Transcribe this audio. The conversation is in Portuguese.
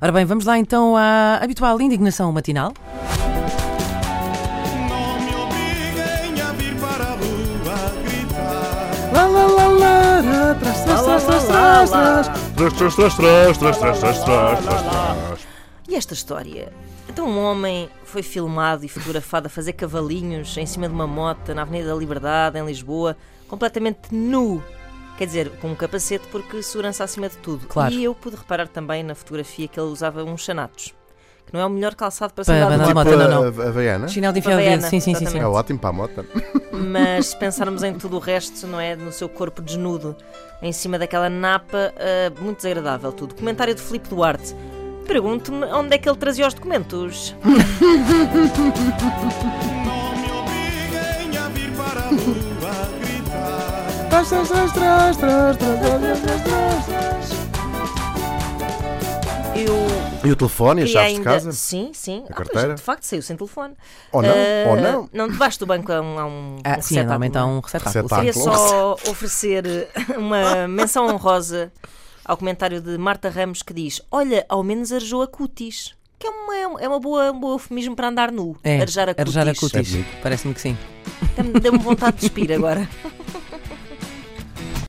Ora bem, vamos lá então à habitual indignação matinal. Não me obriguem a vir para a rua gritar. Lá, lá, lá, lá, lá, trás, trás, trás, trás, trás, trás. Trás, trás, trás, trás, trás, trás, trás, trás, trás, trás. E esta história? Então um homem foi filmado e fotografado a fazer cavalinhos em cima de uma moto na Avenida da Liberdade, em Lisboa, completamente nu. Quer dizer, com um capacete porque segurança acima de tudo. Claro. E eu pude reparar também na fotografia que ele usava uns chanatos. Que não é o melhor calçado para se andar de moto. não, não. Tipo a Havaiana? Chinelo de enfiar Havaiana, dedo. Sim, sim, sim, sim. É ótimo para a moto. Mas se pensarmos em tudo o resto, não é? No seu corpo desnudo, em cima daquela napa, ah, muito desagradável tudo. Comentário de Filipe Duarte. Pergunto-me onde é que ele trazia os documentos. Não me obriguem a vir para a gritar. Trás, trás, trás, trás, trás, trás, trás, trás, trás, trás. Eu E o telefone, as chaves de ainda. casa? Sim, sim. Ah, pois, carteira? de facto, saiu sem telefone. Ou não? Ah, Ou não? Não, debaixo do banco há um, há um, Ah, um sim, normalmente há é? um receptáculo. Receptáculo. Queria só oferecer uma menção honrosa ao comentário de Marta Ramos que diz: Olha, ao menos arejou a cutis. Que é uma, é uma boa, um bom eufemismo para andar nu. É, arejar a cutis. arejar a cutis. É. Parece-me que sim. Deu-me vontade de despir agora.